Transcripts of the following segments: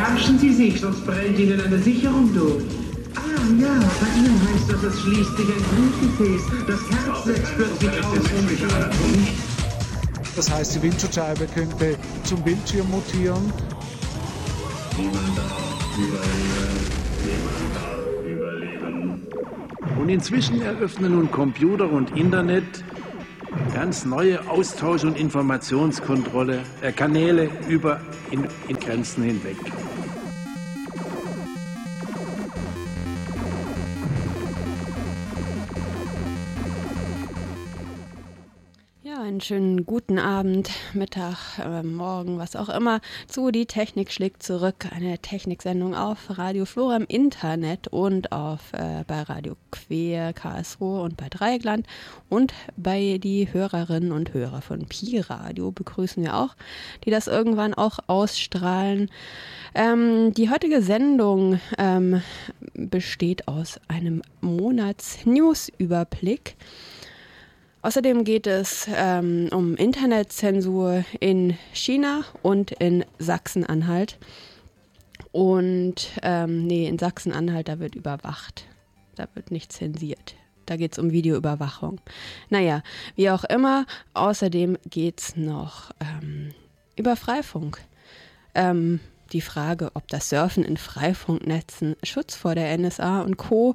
Beherrschen Sie sich, sonst brennt Ihnen eine Sicherung durch. Ah ja, bei Ihnen heißt das, es schließt sich ein Blutgefäß. Das Herz setzt plötzlich aus. Das heißt, die Windschutzscheibe könnte zum Bildschirm mutieren. Niemand darf überleben. Niemand darf überleben. Und inzwischen eröffnen nun Computer und Internet ganz neue Austausch- und Informationskontrolle äh, Kanäle über in, in Grenzen hinweg. Einen schönen guten Abend, Mittag, äh, Morgen, was auch immer, zu Die Technik schlägt zurück. Eine Techniksendung auf Radio Flora im Internet und auf äh, bei Radio Quer, Karlsruhe und bei Dreieckland. Und bei die Hörerinnen und Hörer von Pi Radio begrüßen wir auch, die das irgendwann auch ausstrahlen. Ähm, die heutige Sendung ähm, besteht aus einem Monats-News-Überblick. Außerdem geht es ähm, um Internetzensur in China und in Sachsen-Anhalt. Und ähm, nee, in Sachsen-Anhalt, da wird überwacht. Da wird nicht zensiert. Da geht es um Videoüberwachung. Naja, wie auch immer. Außerdem geht es noch ähm, über Freifunk. Ähm, die Frage, ob das Surfen in Freifunknetzen Schutz vor der NSA und Co.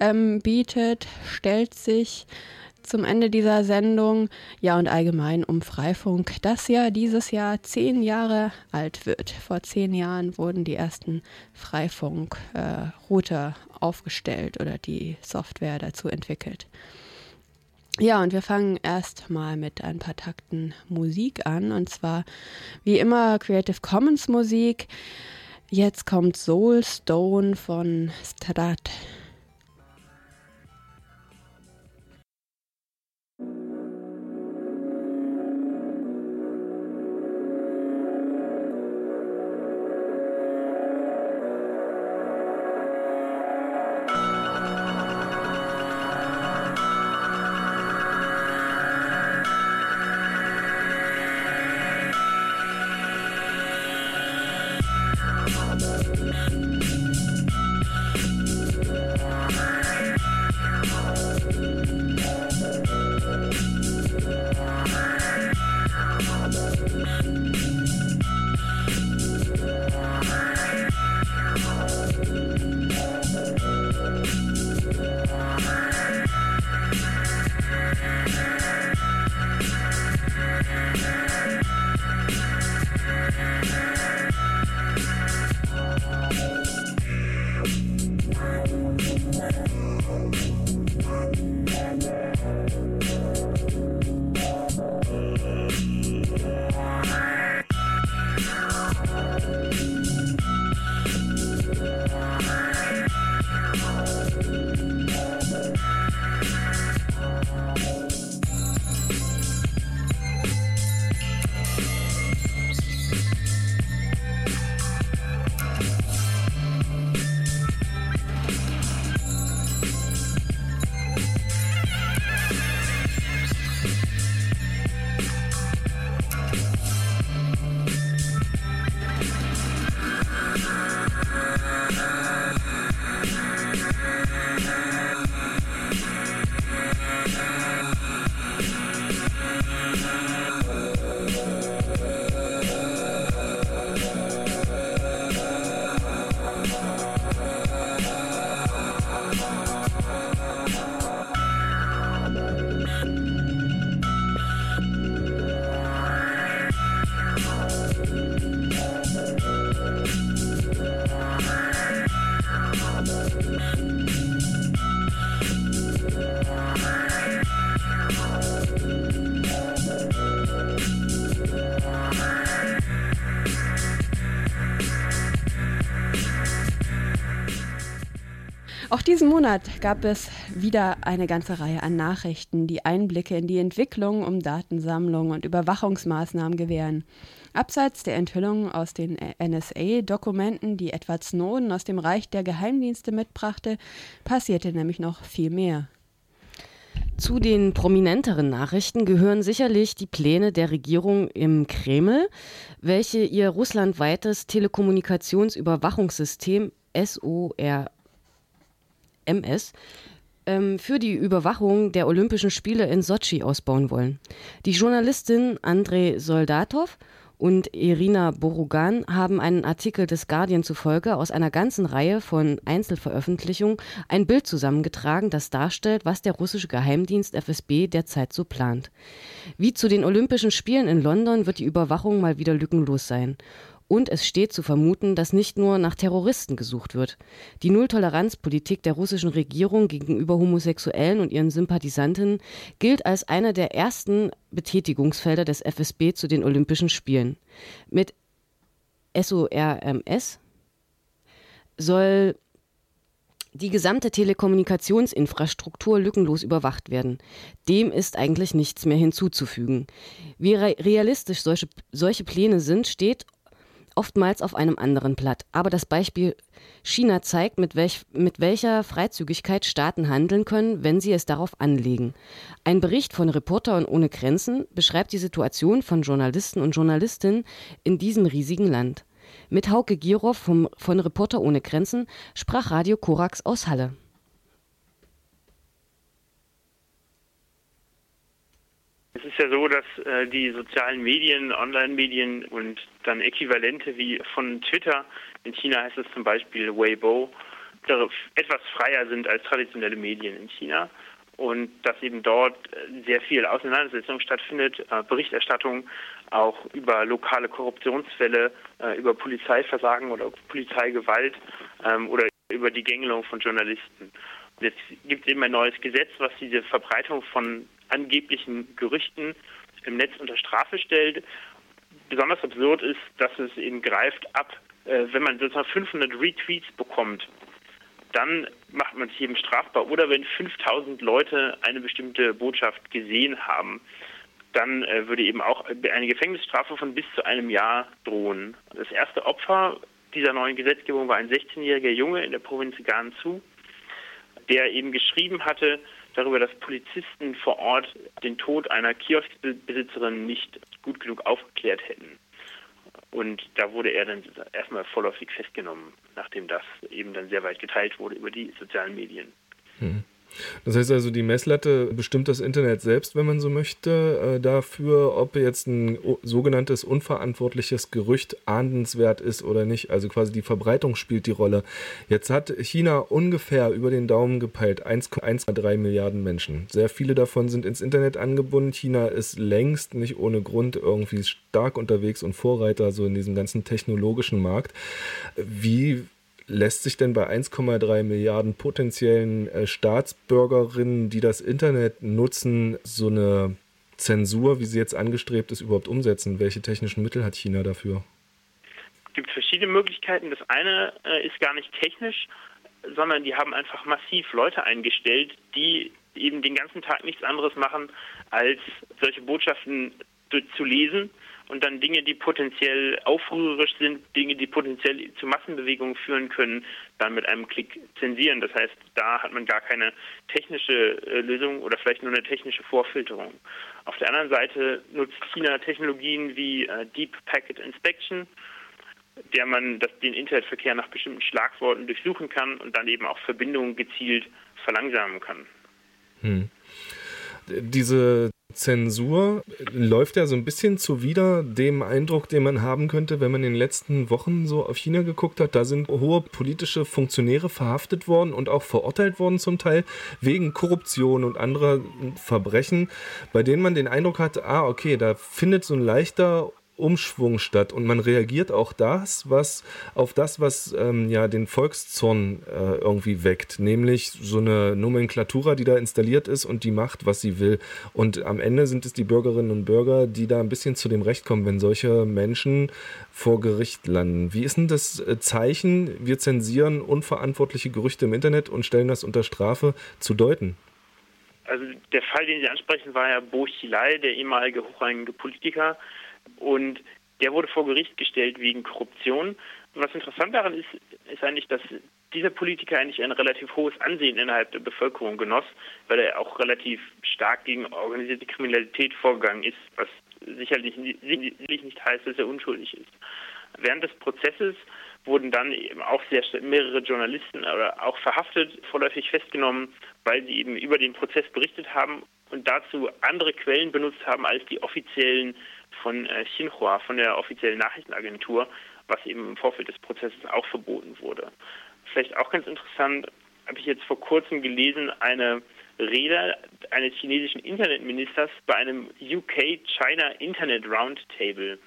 Ähm, bietet, stellt sich zum Ende dieser Sendung. Ja, und allgemein um Freifunk, das ja dieses Jahr zehn Jahre alt wird. Vor zehn Jahren wurden die ersten Freifunk-Router äh, aufgestellt oder die Software dazu entwickelt. Ja, und wir fangen erstmal mit ein paar Takten Musik an. Und zwar wie immer Creative Commons Musik. Jetzt kommt Soul Stone von Strat. Monat gab es wieder eine ganze Reihe an Nachrichten, die Einblicke in die Entwicklung um Datensammlung und Überwachungsmaßnahmen gewähren. Abseits der Enthüllungen aus den NSA-Dokumenten, die Edward Snowden aus dem Reich der Geheimdienste mitbrachte, passierte nämlich noch viel mehr. Zu den prominenteren Nachrichten gehören sicherlich die Pläne der Regierung im Kreml, welche ihr russlandweites Telekommunikationsüberwachungssystem SORMS ähm, für die Überwachung der Olympischen Spiele in Sotschi ausbauen wollen. Die Journalistin Andrei Soldatov und Irina Borugan haben einen Artikel des Guardian zufolge aus einer ganzen Reihe von Einzelveröffentlichungen ein Bild zusammengetragen, das darstellt, was der russische Geheimdienst FSB derzeit so plant. Wie zu den Olympischen Spielen in London wird die Überwachung mal wieder lückenlos sein. Und es steht zu vermuten, dass nicht nur nach Terroristen gesucht wird. Die Nulltoleranzpolitik der russischen Regierung gegenüber Homosexuellen und ihren Sympathisanten gilt als einer der ersten Betätigungsfelder des FSB zu den Olympischen Spielen. Mit SORMS soll die gesamte Telekommunikationsinfrastruktur lückenlos überwacht werden. Dem ist eigentlich nichts mehr hinzuzufügen. Wie realistisch solche, solche Pläne sind, steht oftmals auf einem anderen Blatt. Aber das Beispiel China zeigt, mit, welch, mit welcher Freizügigkeit Staaten handeln können, wenn sie es darauf anlegen. Ein Bericht von Reportern ohne Grenzen beschreibt die Situation von Journalisten und Journalistinnen in diesem riesigen Land. Mit Hauke Girow vom, von Reporter ohne Grenzen sprach Radio Korax aus Halle. Es ist ja so, dass äh, die sozialen Medien, Online-Medien und dann Äquivalente wie von Twitter, in China heißt es zum Beispiel Weibo, etwas freier sind als traditionelle Medien in China und dass eben dort sehr viel Auseinandersetzung stattfindet, äh, Berichterstattung auch über lokale Korruptionsfälle, äh, über Polizeiversagen oder Polizeigewalt ähm, oder über die Gängelung von Journalisten. Jetzt gibt es eben ein neues Gesetz, was diese Verbreitung von angeblichen Gerüchten im Netz unter Strafe stellt. Besonders absurd ist, dass es eben greift ab, äh, wenn man sozusagen 500 Retweets bekommt, dann macht man sich eben strafbar. Oder wenn 5000 Leute eine bestimmte Botschaft gesehen haben, dann äh, würde eben auch eine Gefängnisstrafe von bis zu einem Jahr drohen. Das erste Opfer dieser neuen Gesetzgebung war ein 16-jähriger Junge in der Provinz Gansu, der eben geschrieben hatte, darüber, dass Polizisten vor Ort den Tod einer Kioskbesitzerin nicht gut genug aufgeklärt hätten. Und da wurde er dann erstmal vorläufig festgenommen, nachdem das eben dann sehr weit geteilt wurde über die sozialen Medien. Hm. Das heißt also, die Messlatte bestimmt das Internet selbst, wenn man so möchte, äh, dafür, ob jetzt ein sogenanntes unverantwortliches Gerücht ahndenswert ist oder nicht. Also quasi die Verbreitung spielt die Rolle. Jetzt hat China ungefähr über den Daumen gepeilt 1,3 Milliarden Menschen. Sehr viele davon sind ins Internet angebunden. China ist längst nicht ohne Grund irgendwie stark unterwegs und Vorreiter so in diesem ganzen technologischen Markt. Wie lässt sich denn bei 1,3 Milliarden potenziellen äh, Staatsbürgerinnen, die das Internet nutzen, so eine Zensur, wie sie jetzt angestrebt ist, überhaupt umsetzen? Welche technischen Mittel hat China dafür? Es gibt verschiedene Möglichkeiten. Das eine äh, ist gar nicht technisch, sondern die haben einfach massiv Leute eingestellt, die eben den ganzen Tag nichts anderes machen, als solche Botschaften zu lesen und dann Dinge, die potenziell aufrührerisch sind, Dinge, die potenziell zu Massenbewegungen führen können, dann mit einem Klick zensieren. Das heißt, da hat man gar keine technische äh, Lösung oder vielleicht nur eine technische Vorfilterung. Auf der anderen Seite nutzt China Technologien wie äh, Deep Packet Inspection, der man das, den Internetverkehr nach bestimmten Schlagworten durchsuchen kann und dann eben auch Verbindungen gezielt verlangsamen kann. Hm. Diese Zensur läuft ja so ein bisschen zuwider dem Eindruck, den man haben könnte, wenn man in den letzten Wochen so auf China geguckt hat. Da sind hohe politische Funktionäre verhaftet worden und auch verurteilt worden zum Teil wegen Korruption und anderer Verbrechen, bei denen man den Eindruck hat, ah, okay, da findet so ein leichter Umschwung statt und man reagiert auch das, was auf das, was ähm, ja den Volkszorn äh, irgendwie weckt, nämlich so eine Nomenklatura, die da installiert ist und die macht, was sie will. Und am Ende sind es die Bürgerinnen und Bürger, die da ein bisschen zu dem Recht kommen, wenn solche Menschen vor Gericht landen. Wie ist denn das äh, Zeichen, wir zensieren unverantwortliche Gerüchte im Internet und stellen das unter Strafe zu deuten? Also der Fall, den Sie ansprechen, war ja Bo Xilai, der ehemalige hochrangige Politiker, und Der wurde vor Gericht gestellt wegen Korruption. Und was interessant daran ist, ist eigentlich, dass dieser Politiker eigentlich ein relativ hohes Ansehen innerhalb der Bevölkerung genoss, weil er auch relativ stark gegen organisierte Kriminalität vorgegangen ist, was sicherlich nicht heißt, dass er unschuldig ist. Während des Prozesses wurden dann eben auch sehr mehrere Journalisten oder auch verhaftet, vorläufig festgenommen, weil sie eben über den Prozess berichtet haben und dazu andere Quellen benutzt haben als die offiziellen von äh, Xinhua, von der offiziellen Nachrichtenagentur, was eben im Vorfeld des Prozesses auch verboten wurde. Vielleicht auch ganz interessant, habe ich jetzt vor kurzem gelesen, eine Rede eines chinesischen Internetministers bei einem UK-China Internet Roundtable.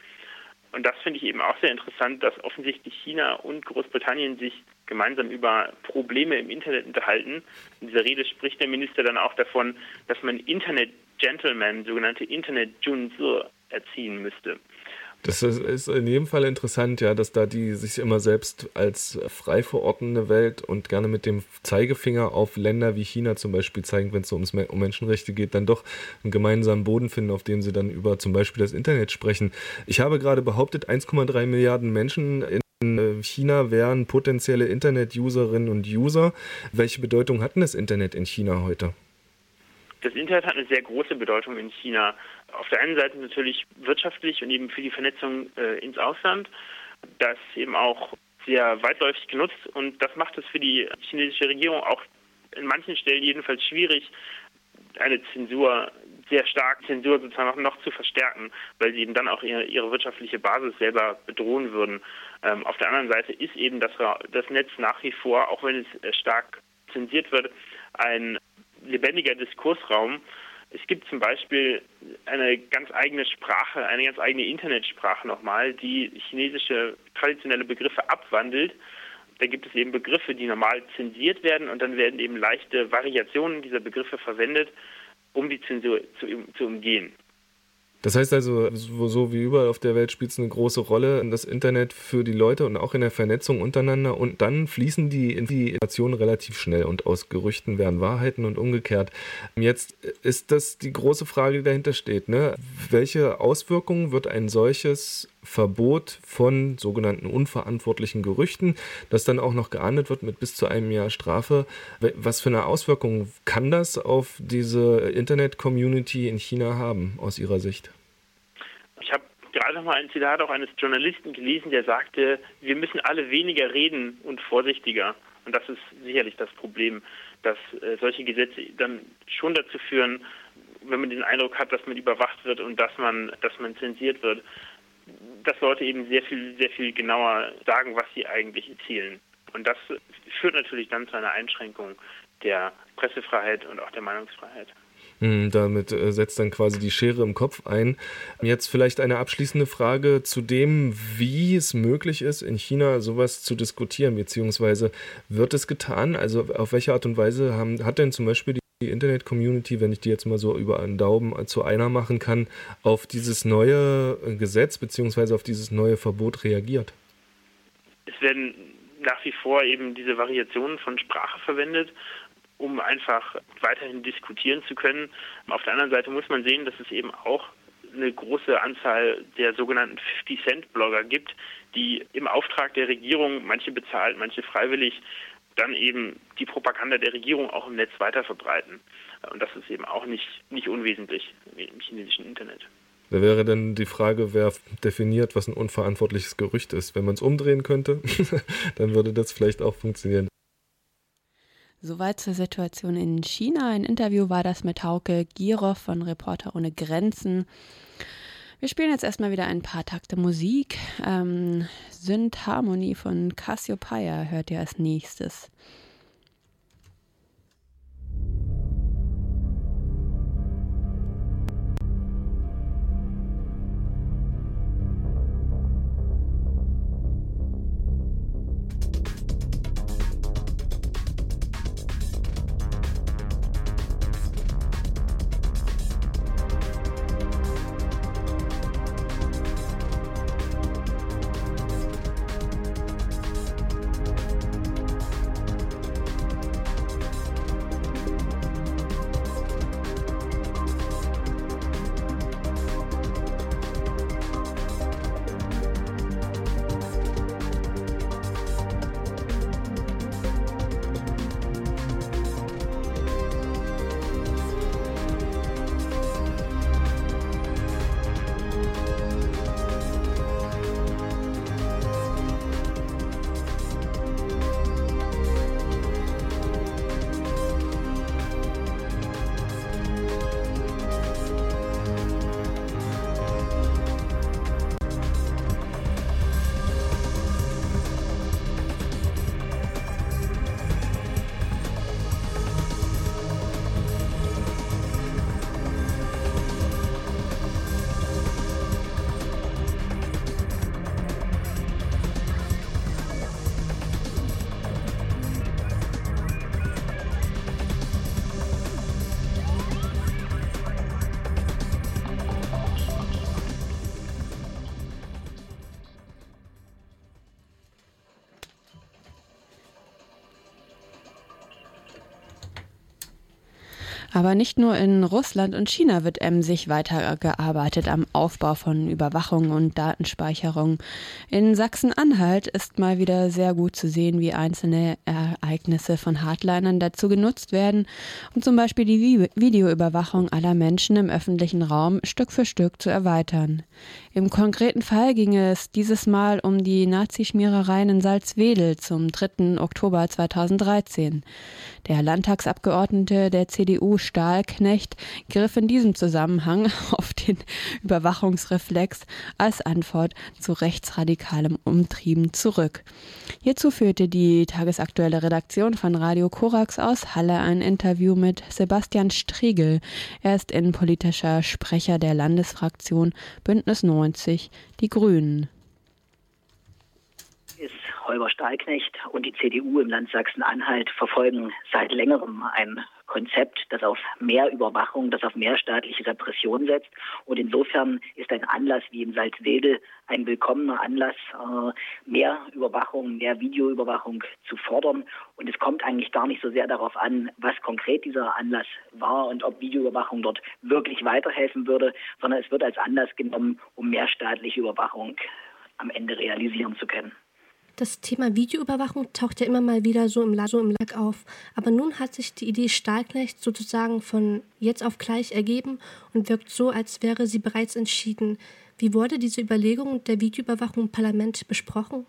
Und das finde ich eben auch sehr interessant, dass offensichtlich China und Großbritannien sich gemeinsam über Probleme im Internet unterhalten. In dieser Rede spricht der Minister dann auch davon, dass man Internet-Gentlemen, sogenannte Internet-Junzi, erziehen müsste. Das ist in jedem Fall interessant, ja, dass da die sich immer selbst als frei verordnende Welt und gerne mit dem Zeigefinger auf Länder wie China zum Beispiel zeigen, wenn es so ums, um Menschenrechte geht, dann doch einen gemeinsamen Boden finden, auf dem sie dann über zum Beispiel das Internet sprechen. Ich habe gerade behauptet, 1,3 Milliarden Menschen in China wären potenzielle Internet-Userinnen und User. Welche Bedeutung hat denn das Internet in China heute? Das Internet hat eine sehr große Bedeutung in China. Auf der einen Seite natürlich wirtschaftlich und eben für die Vernetzung äh, ins Ausland, das eben auch sehr weitläufig genutzt und das macht es für die chinesische Regierung auch in manchen Stellen jedenfalls schwierig, eine Zensur, sehr stark Zensur sozusagen noch zu verstärken, weil sie eben dann auch ihre, ihre wirtschaftliche Basis selber bedrohen würden. Ähm, auf der anderen Seite ist eben das, das Netz nach wie vor, auch wenn es äh, stark zensiert wird, ein lebendiger Diskursraum, es gibt zum Beispiel eine ganz eigene Sprache, eine ganz eigene Internetsprache nochmal, die chinesische traditionelle Begriffe abwandelt. Da gibt es eben Begriffe, die normal zensiert werden und dann werden eben leichte Variationen dieser Begriffe verwendet, um die Zensur zu, zu umgehen. Das heißt also, so wie überall auf der Welt spielt es eine große Rolle, das Internet für die Leute und auch in der Vernetzung untereinander. Und dann fließen die Informationen relativ schnell und aus Gerüchten werden Wahrheiten und umgekehrt. Jetzt ist das die große Frage, die dahinter steht. Ne? Welche Auswirkungen wird ein solches Verbot von sogenannten unverantwortlichen Gerüchten, das dann auch noch geahndet wird mit bis zu einem Jahr Strafe. Was für eine Auswirkung kann das auf diese Internet-Community in China haben, aus Ihrer Sicht? Ich habe gerade noch mal ein Zitat auch eines Journalisten gelesen, der sagte, wir müssen alle weniger reden und vorsichtiger. Und das ist sicherlich das Problem, dass äh, solche Gesetze dann schon dazu führen, wenn man den Eindruck hat, dass man überwacht wird und dass man, dass man zensiert wird, dass Leute eben sehr viel, sehr viel genauer sagen, was sie eigentlich erzielen. Und das führt natürlich dann zu einer Einschränkung der Pressefreiheit und auch der Meinungsfreiheit. Hm, damit äh, setzt dann quasi die Schere im Kopf ein. Jetzt vielleicht eine abschließende Frage zu dem, wie es möglich ist, in China sowas zu diskutieren, beziehungsweise wird es getan? Also auf welche Art und Weise haben, hat denn zum Beispiel die die Internet-Community, wenn ich die jetzt mal so über einen Daumen zu einer machen kann, auf dieses neue Gesetz bzw. auf dieses neue Verbot reagiert? Es werden nach wie vor eben diese Variationen von Sprache verwendet, um einfach weiterhin diskutieren zu können. Auf der anderen Seite muss man sehen, dass es eben auch eine große Anzahl der sogenannten 50-Cent-Blogger gibt, die im Auftrag der Regierung, manche bezahlt, manche freiwillig, dann eben die Propaganda der Regierung auch im Netz weiter verbreiten. Und das ist eben auch nicht, nicht unwesentlich im chinesischen Internet. Da wäre dann die Frage, wer definiert, was ein unverantwortliches Gerücht ist. Wenn man es umdrehen könnte, dann würde das vielleicht auch funktionieren. Soweit zur Situation in China. Ein Interview war das mit Hauke Giroff von Reporter ohne Grenzen. Wir spielen jetzt erstmal wieder ein paar Takte Musik. Ähm, Syntharmonie von Cassiopeia hört ihr als nächstes. Aber nicht nur in Russland und China wird emsig weitergearbeitet am Aufbau von Überwachung und Datenspeicherung. In Sachsen-Anhalt ist mal wieder sehr gut zu sehen, wie einzelne Ereignisse von Hardlinern dazu genutzt werden, um zum Beispiel die Videoüberwachung aller Menschen im öffentlichen Raum Stück für Stück zu erweitern. Im konkreten Fall ging es dieses Mal um die Nazischmierereien in Salzwedel zum 3. Oktober 2013. Der Landtagsabgeordnete der CDU Stahlknecht griff in diesem Zusammenhang auf den Überwachungsreflex als Antwort zu rechtsradikalem Umtrieben zurück. Hierzu führte die tagesaktuelle Redaktion von Radio Korax aus Halle ein Interview mit Sebastian Striegel. Er ist innenpolitischer Sprecher der Landesfraktion Bündnis 90 Die Grünen. Holger Stahlknecht und die CDU im Land Sachsen-Anhalt verfolgen seit längerem ein Konzept, das auf mehr Überwachung, das auf mehr staatliche Repression setzt. Und insofern ist ein Anlass wie in Salzwedel ein willkommener Anlass, äh, mehr Überwachung, mehr Videoüberwachung zu fordern. Und es kommt eigentlich gar nicht so sehr darauf an, was konkret dieser Anlass war und ob Videoüberwachung dort wirklich weiterhelfen würde, sondern es wird als Anlass genommen, um mehr staatliche Überwachung am Ende realisieren zu können. Das Thema Videoüberwachung taucht ja immer mal wieder so im, so im Lack auf. Aber nun hat sich die Idee Stahlknecht sozusagen von jetzt auf gleich ergeben und wirkt so, als wäre sie bereits entschieden. Wie wurde diese Überlegung der Videoüberwachung im Parlament besprochen?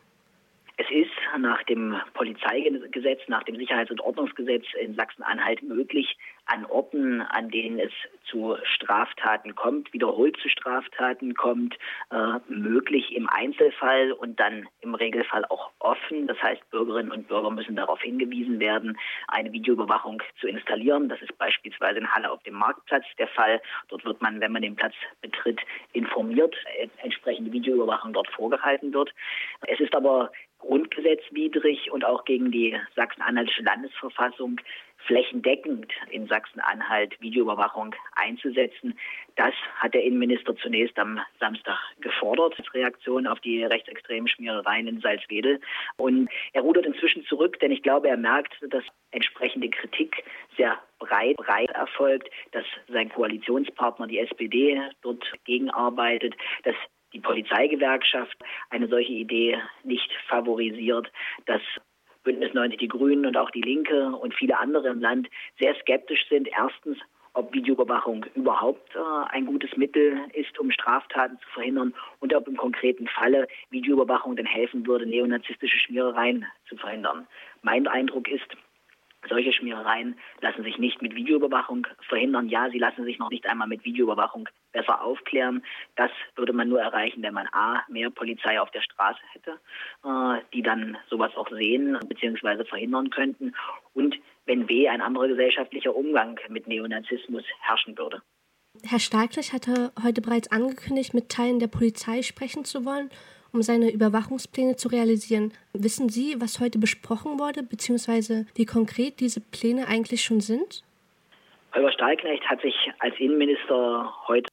Es ist nach dem Polizeigesetz, nach dem Sicherheits- und Ordnungsgesetz in Sachsen-Anhalt möglich, an Orten, an denen es zu Straftaten kommt, wiederholt zu Straftaten kommt, äh, möglich im Einzelfall und dann im Regelfall auch offen. Das heißt, Bürgerinnen und Bürger müssen darauf hingewiesen werden, eine Videoüberwachung zu installieren. Das ist beispielsweise in Halle auf dem Marktplatz der Fall. Dort wird man, wenn man den Platz betritt, informiert, äh, entsprechende Videoüberwachung dort vorgehalten wird. Es ist aber grundgesetzwidrig und auch gegen die sachsen-anhaltische Landesverfassung flächendeckend in Sachsen-Anhalt Videoüberwachung einzusetzen. Das hat der Innenminister zunächst am Samstag gefordert als Reaktion auf die rechtsextremen Schmierereien in Salzwedel. Und er rudert inzwischen zurück, denn ich glaube, er merkt, dass entsprechende Kritik sehr breit, breit erfolgt, dass sein Koalitionspartner, die SPD, dort gegenarbeitet, dass die Polizeigewerkschaft eine solche Idee nicht favorisiert, dass Bündnis 90 Die Grünen und auch die Linke und viele andere im Land sehr skeptisch sind. Erstens, ob Videoüberwachung überhaupt äh, ein gutes Mittel ist, um Straftaten zu verhindern und ob im konkreten Falle Videoüberwachung denn helfen würde, neonazistische Schmierereien zu verhindern. Mein Eindruck ist, solche Schmierereien lassen sich nicht mit Videoüberwachung verhindern. Ja, sie lassen sich noch nicht einmal mit Videoüberwachung besser aufklären. Das würde man nur erreichen, wenn man A, mehr Polizei auf der Straße hätte, äh, die dann sowas auch sehen bzw. verhindern könnten. Und wenn B, ein anderer gesellschaftlicher Umgang mit Neonazismus herrschen würde. Herr Stahlknecht hatte heute bereits angekündigt, mit Teilen der Polizei sprechen zu wollen um seine Überwachungspläne zu realisieren. Wissen Sie, was heute besprochen wurde, beziehungsweise wie konkret diese Pläne eigentlich schon sind? Holger Stahlknecht hat sich als Innenminister heute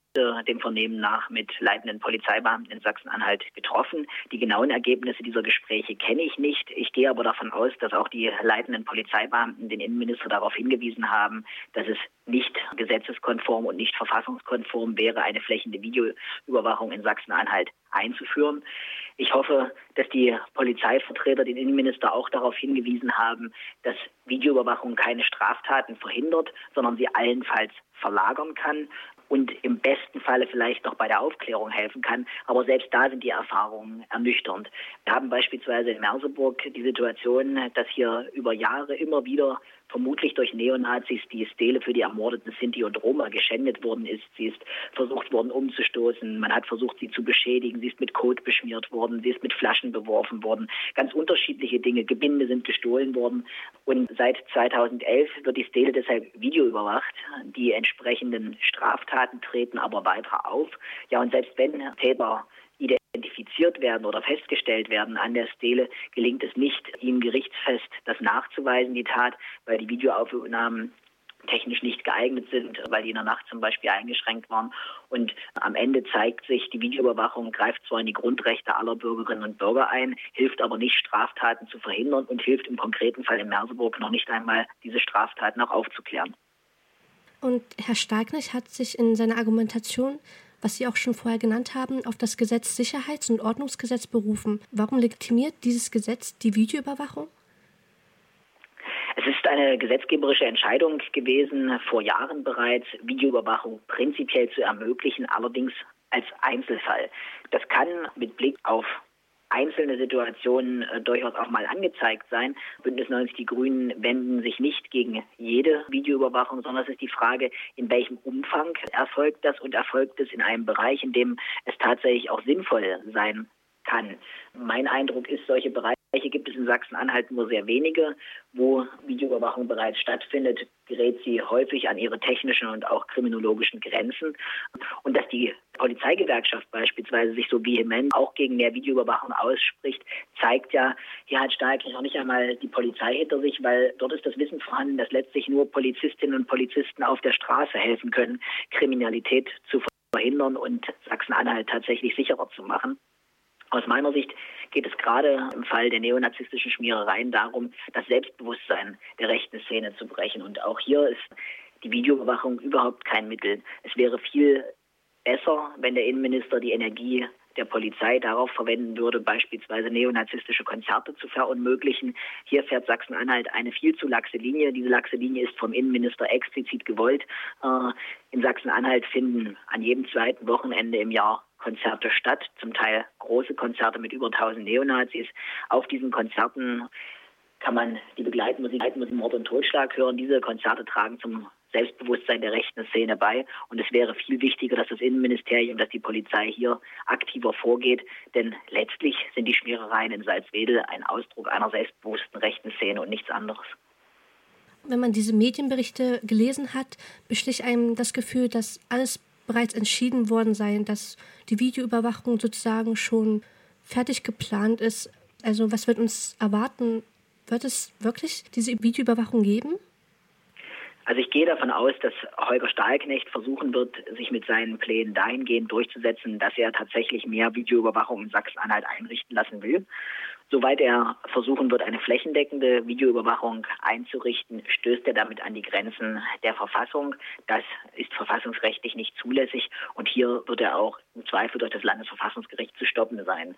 dem Vernehmen nach mit leitenden Polizeibeamten in Sachsen-Anhalt getroffen. Die genauen Ergebnisse dieser Gespräche kenne ich nicht. Ich gehe aber davon aus, dass auch die leitenden Polizeibeamten den Innenminister darauf hingewiesen haben, dass es nicht gesetzeskonform und nicht verfassungskonform wäre, eine flächende Videoüberwachung in Sachsen-Anhalt einzuführen. Ich hoffe, dass die Polizeivertreter den Innenminister auch darauf hingewiesen haben, dass Videoüberwachung keine Straftaten verhindert, sondern sie allenfalls verlagern kann und im besten Falle vielleicht noch bei der Aufklärung helfen kann. Aber selbst da sind die Erfahrungen ernüchternd. Wir haben beispielsweise in Merseburg die Situation, dass hier über Jahre immer wieder vermutlich durch Neonazis die Stele für die ermordeten Sinti und Roma geschändet worden ist. Sie ist versucht worden umzustoßen. Man hat versucht, sie zu beschädigen. Sie ist mit Kot beschmiert worden. Sie ist mit Flaschen beworfen worden. Ganz unterschiedliche Dinge. Gebinde sind gestohlen worden. Und seit 2011 wird die Stele deshalb videoüberwacht. Die entsprechenden Straftaten treten aber weiter auf. Ja, und selbst wenn Täter identifiziert werden oder festgestellt werden an der Stele, gelingt es nicht, ihm gerichtsfest das nachzuweisen, die Tat, weil die Videoaufnahmen technisch nicht geeignet sind, weil die in der Nacht zum Beispiel eingeschränkt waren. Und am Ende zeigt sich, die Videoüberwachung greift zwar in die Grundrechte aller Bürgerinnen und Bürger ein, hilft aber nicht, Straftaten zu verhindern und hilft im konkreten Fall in Merseburg noch nicht einmal, diese Straftaten auch aufzuklären. Und Herr Starknecht hat sich in seiner Argumentation, was Sie auch schon vorher genannt haben, auf das Gesetz Sicherheits- und Ordnungsgesetz berufen. Warum legitimiert dieses Gesetz die Videoüberwachung? Es ist eine gesetzgeberische Entscheidung gewesen, vor Jahren bereits Videoüberwachung prinzipiell zu ermöglichen, allerdings als Einzelfall. Das kann mit Blick auf einzelne Situationen äh, durchaus auch mal angezeigt sein. Bündnis 90 Die Grünen wenden sich nicht gegen jede Videoüberwachung, sondern es ist die Frage, in welchem Umfang erfolgt das und erfolgt es in einem Bereich, in dem es tatsächlich auch sinnvoll sein kann. Mein Eindruck ist, solche Bereiche gibt es in Sachsen-Anhalt nur sehr wenige. Wo Videoüberwachung bereits stattfindet, gerät sie häufig an ihre technischen und auch kriminologischen Grenzen. Und dass die Polizeigewerkschaft beispielsweise sich so vehement auch gegen mehr Videoüberwachung ausspricht, zeigt ja, hier hat Stark noch nicht einmal die Polizei hinter sich, weil dort ist das Wissen vorhanden, dass letztlich nur Polizistinnen und Polizisten auf der Straße helfen können, Kriminalität zu verhindern und Sachsen-Anhalt tatsächlich sicherer zu machen. Aus meiner Sicht geht es gerade im Fall der neonazistischen Schmierereien darum, das Selbstbewusstsein der rechten Szene zu brechen. Und auch hier ist die Videoüberwachung überhaupt kein Mittel. Es wäre viel besser, wenn der Innenminister die Energie der Polizei darauf verwenden würde, beispielsweise neonazistische Konzerte zu verunmöglichen. Hier fährt Sachsen-Anhalt eine viel zu laxe Linie. Diese laxe Linie ist vom Innenminister explizit gewollt. Äh, in Sachsen-Anhalt finden an jedem zweiten Wochenende im Jahr Konzerte statt, zum Teil große Konzerte mit über 1000 Neonazis. Auf diesen Konzerten kann man die Begleitmusik, Begleitmusik Mord und Totschlag hören. Diese Konzerte tragen zum Selbstbewusstsein der rechten Szene bei. Und es wäre viel wichtiger, dass das Innenministerium, dass die Polizei hier aktiver vorgeht. Denn letztlich sind die Schmierereien in Salzwedel ein Ausdruck einer selbstbewussten rechten Szene und nichts anderes. Wenn man diese Medienberichte gelesen hat, beschlich einem das Gefühl, dass alles bereits entschieden worden sei, dass die Videoüberwachung sozusagen schon fertig geplant ist. Also was wird uns erwarten? Wird es wirklich diese Videoüberwachung geben? Also ich gehe davon aus, dass Holger Stahlknecht versuchen wird, sich mit seinen Plänen dahingehend durchzusetzen, dass er tatsächlich mehr Videoüberwachung in Sachsen-Anhalt einrichten lassen will. Soweit er versuchen wird, eine flächendeckende Videoüberwachung einzurichten, stößt er damit an die Grenzen der Verfassung. Das ist verfassungsrechtlich nicht zulässig und hier wird er auch im Zweifel durch das Landesverfassungsgericht zu stoppen sein.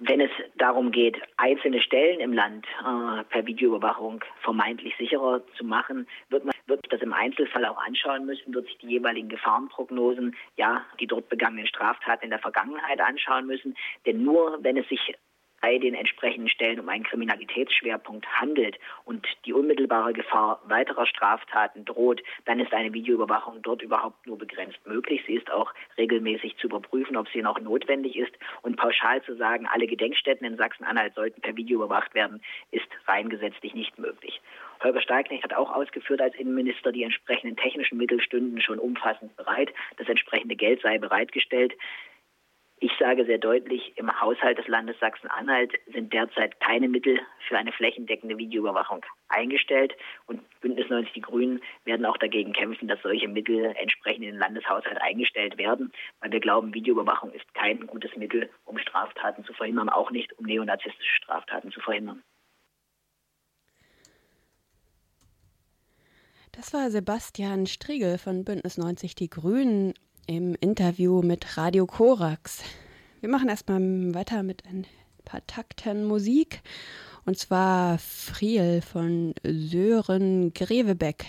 Wenn es darum geht, einzelne Stellen im Land äh, per Videoüberwachung vermeintlich sicherer zu machen, wird man wird das im Einzelfall auch anschauen müssen, wird sich die jeweiligen Gefahrenprognosen, ja, die dort begangenen Straftaten in der Vergangenheit anschauen müssen. Denn nur wenn es sich bei den entsprechenden Stellen um einen Kriminalitätsschwerpunkt handelt und die unmittelbare Gefahr weiterer Straftaten droht, dann ist eine Videoüberwachung dort überhaupt nur begrenzt möglich. Sie ist auch regelmäßig zu überprüfen, ob sie noch notwendig ist. Und pauschal zu sagen, alle Gedenkstätten in Sachsen-Anhalt sollten per Video überwacht werden, ist rein gesetzlich nicht möglich. Holger Steignecht hat auch ausgeführt als Innenminister, die entsprechenden technischen Mittel stünden schon umfassend bereit. Das entsprechende Geld sei bereitgestellt. Ich sage sehr deutlich, im Haushalt des Landes Sachsen-Anhalt sind derzeit keine Mittel für eine flächendeckende Videoüberwachung eingestellt. Und Bündnis 90 Die Grünen werden auch dagegen kämpfen, dass solche Mittel entsprechend in den Landeshaushalt eingestellt werden, weil wir glauben, Videoüberwachung ist kein gutes Mittel, um Straftaten zu verhindern, auch nicht um neonazistische Straftaten zu verhindern. Das war Sebastian Striegel von Bündnis 90 Die Grünen im Interview mit Radio Korax. Wir machen erstmal weiter mit ein paar Takten Musik. Und zwar Friel von Sören Grevebeck.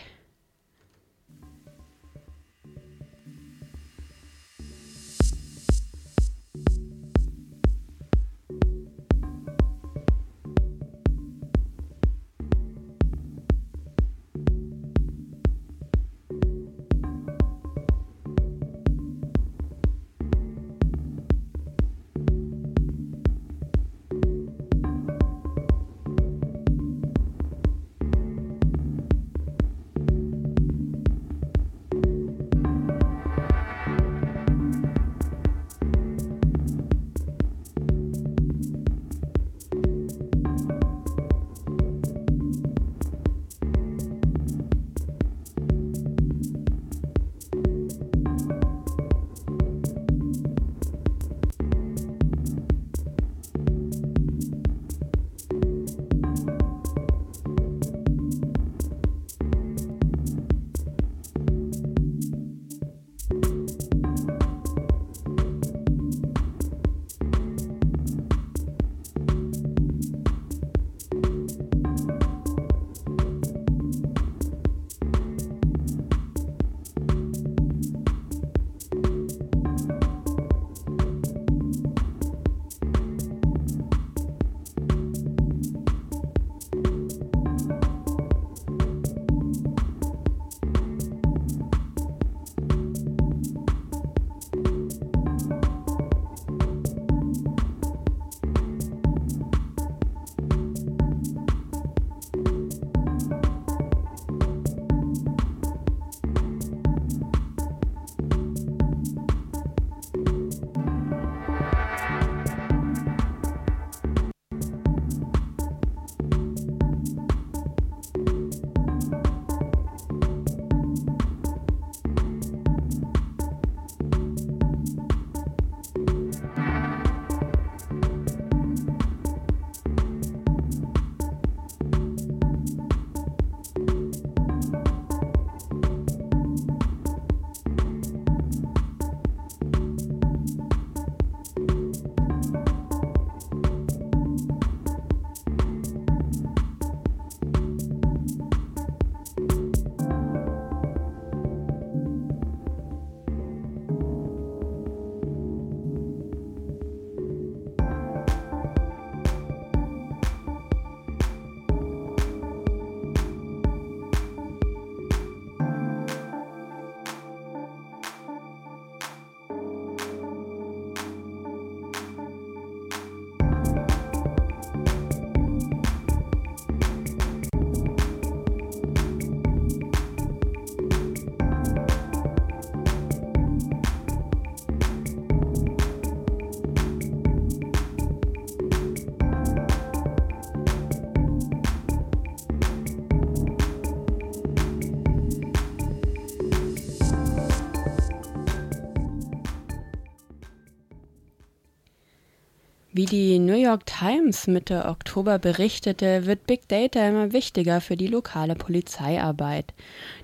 Wie die New York Times Mitte Oktober berichtete, wird Big Data immer wichtiger für die lokale Polizeiarbeit.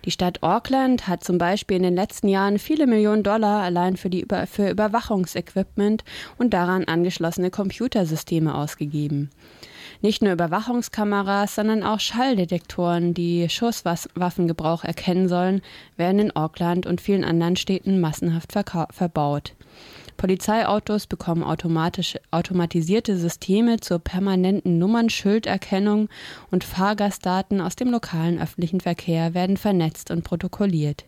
Die Stadt Auckland hat zum Beispiel in den letzten Jahren viele Millionen Dollar allein für, die Über für Überwachungsequipment und daran angeschlossene Computersysteme ausgegeben. Nicht nur Überwachungskameras, sondern auch Schalldetektoren, die Schusswaffengebrauch erkennen sollen, werden in Auckland und vielen anderen Städten massenhaft verbaut. Polizeiautos bekommen automatisch, automatisierte Systeme zur permanenten Nummernschilderkennung und Fahrgastdaten aus dem lokalen öffentlichen Verkehr werden vernetzt und protokolliert.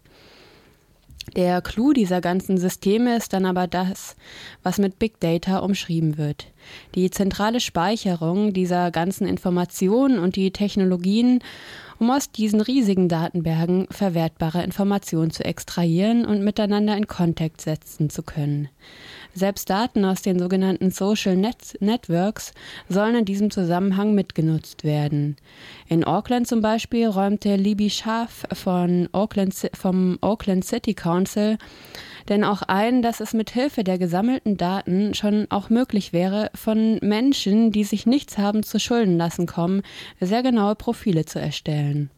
Der Clou dieser ganzen Systeme ist dann aber das, was mit Big Data umschrieben wird. Die zentrale Speicherung dieser ganzen Informationen und die Technologien um aus diesen riesigen Datenbergen verwertbare Informationen zu extrahieren und miteinander in Kontakt setzen zu können. Selbst Daten aus den sogenannten Social Net Networks sollen in diesem Zusammenhang mitgenutzt werden. In Auckland zum Beispiel räumte Libby Scharf von Auckland, vom Auckland City Council denn auch ein, dass es mit Hilfe der gesammelten Daten schon auch möglich wäre, von Menschen, die sich nichts haben zu Schulden lassen kommen, sehr genaue Profile zu erstellen.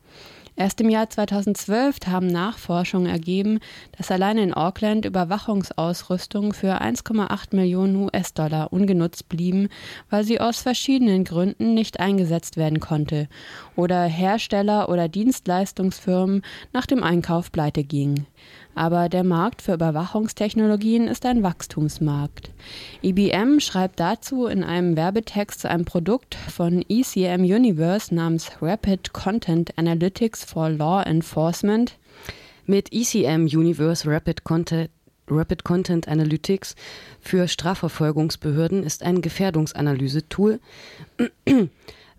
Erst im Jahr 2012 haben Nachforschungen ergeben, dass allein in Auckland Überwachungsausrüstung für 1,8 Millionen US-Dollar ungenutzt blieben, weil sie aus verschiedenen Gründen nicht eingesetzt werden konnte oder Hersteller oder Dienstleistungsfirmen nach dem Einkauf pleite gingen aber der Markt für Überwachungstechnologien ist ein Wachstumsmarkt. IBM schreibt dazu in einem Werbetext zu einem Produkt von ECM Universe namens Rapid Content Analytics for Law Enforcement. Mit ECM Universe Rapid Content Rapid Content Analytics für Strafverfolgungsbehörden ist ein Gefährdungsanalyse-Tool,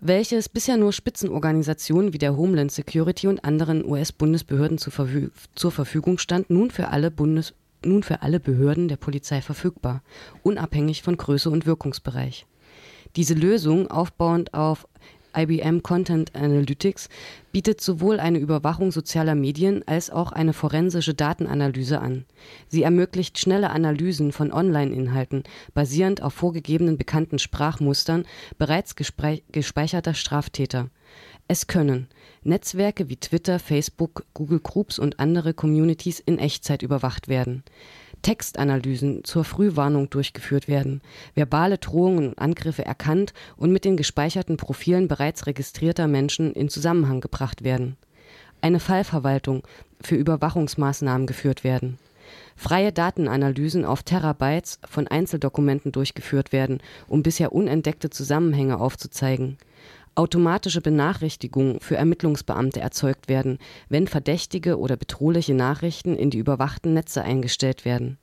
welches bisher nur Spitzenorganisationen wie der Homeland Security und anderen US-Bundesbehörden zu verfü zur Verfügung stand, nun für alle Bundes nun für alle Behörden der Polizei verfügbar, unabhängig von Größe und Wirkungsbereich. Diese Lösung, aufbauend auf IBM Content Analytics bietet sowohl eine Überwachung sozialer Medien als auch eine forensische Datenanalyse an. Sie ermöglicht schnelle Analysen von Online-Inhalten basierend auf vorgegebenen bekannten Sprachmustern bereits gespeicherter Straftäter. Es können Netzwerke wie Twitter, Facebook, Google Groups und andere Communities in Echtzeit überwacht werden. Textanalysen zur Frühwarnung durchgeführt werden, verbale Drohungen und Angriffe erkannt und mit den gespeicherten Profilen bereits registrierter Menschen in Zusammenhang gebracht werden. Eine Fallverwaltung für Überwachungsmaßnahmen geführt werden. Freie Datenanalysen auf Terabytes von Einzeldokumenten durchgeführt werden, um bisher unentdeckte Zusammenhänge aufzuzeigen. Automatische Benachrichtigungen für Ermittlungsbeamte erzeugt werden, wenn verdächtige oder bedrohliche Nachrichten in die überwachten Netze eingestellt werden.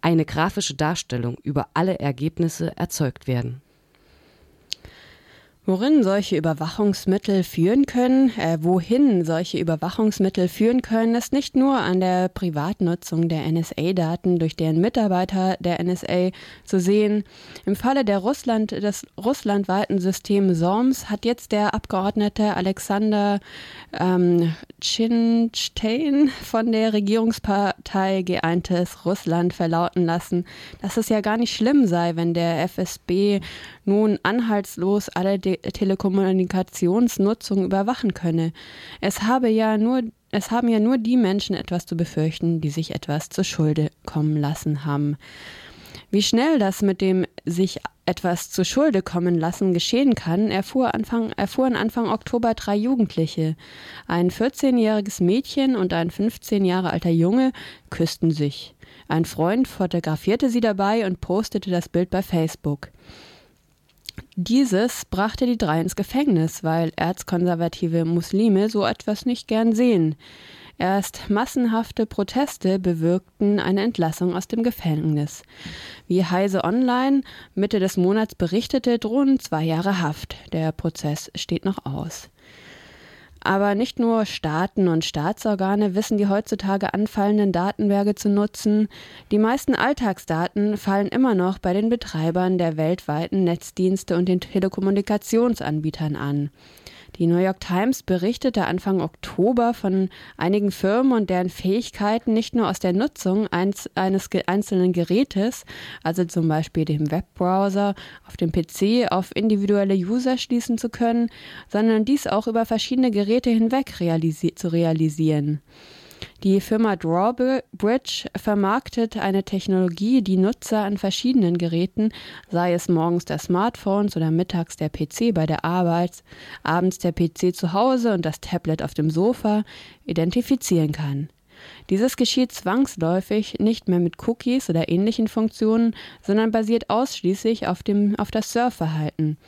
Eine grafische Darstellung über alle Ergebnisse erzeugt werden Worin solche Überwachungsmittel führen können, äh, wohin solche Überwachungsmittel führen können, ist nicht nur an der Privatnutzung der NSA-Daten durch deren Mitarbeiter der NSA zu sehen. Im Falle der Russland, des russlandweiten Systems SORMS hat jetzt der Abgeordnete Alexander ähm, Chinstein von der Regierungspartei Geeintes Russland verlauten lassen, dass es ja gar nicht schlimm sei, wenn der FSB nun anhaltslos alle De Telekommunikationsnutzung überwachen könne. Es habe ja nur es haben ja nur die Menschen etwas zu befürchten, die sich etwas zur Schulde kommen lassen haben. Wie schnell das mit dem sich etwas zur Schulde kommen lassen geschehen kann, erfuhr Anfang, erfuhren Anfang Oktober drei Jugendliche. Ein 14-jähriges Mädchen und ein 15 Jahre alter Junge küssten sich. Ein Freund fotografierte sie dabei und postete das Bild bei Facebook. Dieses brachte die drei ins Gefängnis, weil erzkonservative Muslime so etwas nicht gern sehen. Erst massenhafte Proteste bewirkten eine Entlassung aus dem Gefängnis. Wie Heise Online Mitte des Monats berichtete, drohen zwei Jahre Haft. Der Prozess steht noch aus. Aber nicht nur Staaten und Staatsorgane wissen die heutzutage anfallenden Datenberge zu nutzen. Die meisten Alltagsdaten fallen immer noch bei den Betreibern der weltweiten Netzdienste und den Telekommunikationsanbietern an. Die New York Times berichtete Anfang Oktober von einigen Firmen und deren Fähigkeiten, nicht nur aus der Nutzung eines, eines einzelnen Gerätes, also zum Beispiel dem Webbrowser auf dem PC, auf individuelle User schließen zu können, sondern dies auch über verschiedene Geräte hinweg realisi zu realisieren. Die Firma Drawbridge vermarktet eine Technologie, die Nutzer an verschiedenen Geräten, sei es morgens der Smartphones oder mittags der PC bei der Arbeit, abends der PC zu Hause und das Tablet auf dem Sofa, identifizieren kann. Dieses geschieht zwangsläufig nicht mehr mit Cookies oder ähnlichen Funktionen, sondern basiert ausschließlich auf, dem, auf das Surfverhalten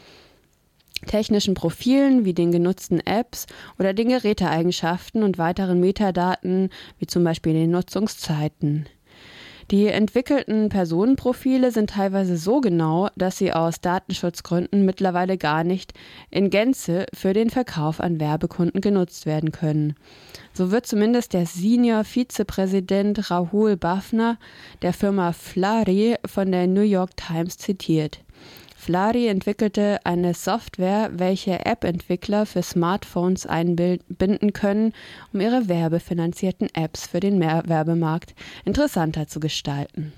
technischen Profilen wie den genutzten Apps oder den Geräteeigenschaften und weiteren Metadaten wie zum Beispiel den Nutzungszeiten. Die entwickelten Personenprofile sind teilweise so genau, dass sie aus Datenschutzgründen mittlerweile gar nicht in Gänze für den Verkauf an Werbekunden genutzt werden können. So wird zumindest der Senior Vizepräsident Rahul Bafna der Firma Flari von der New York Times zitiert. Flari entwickelte eine Software, welche App-Entwickler für Smartphones einbinden können, um ihre werbefinanzierten Apps für den Werbemarkt interessanter zu gestalten.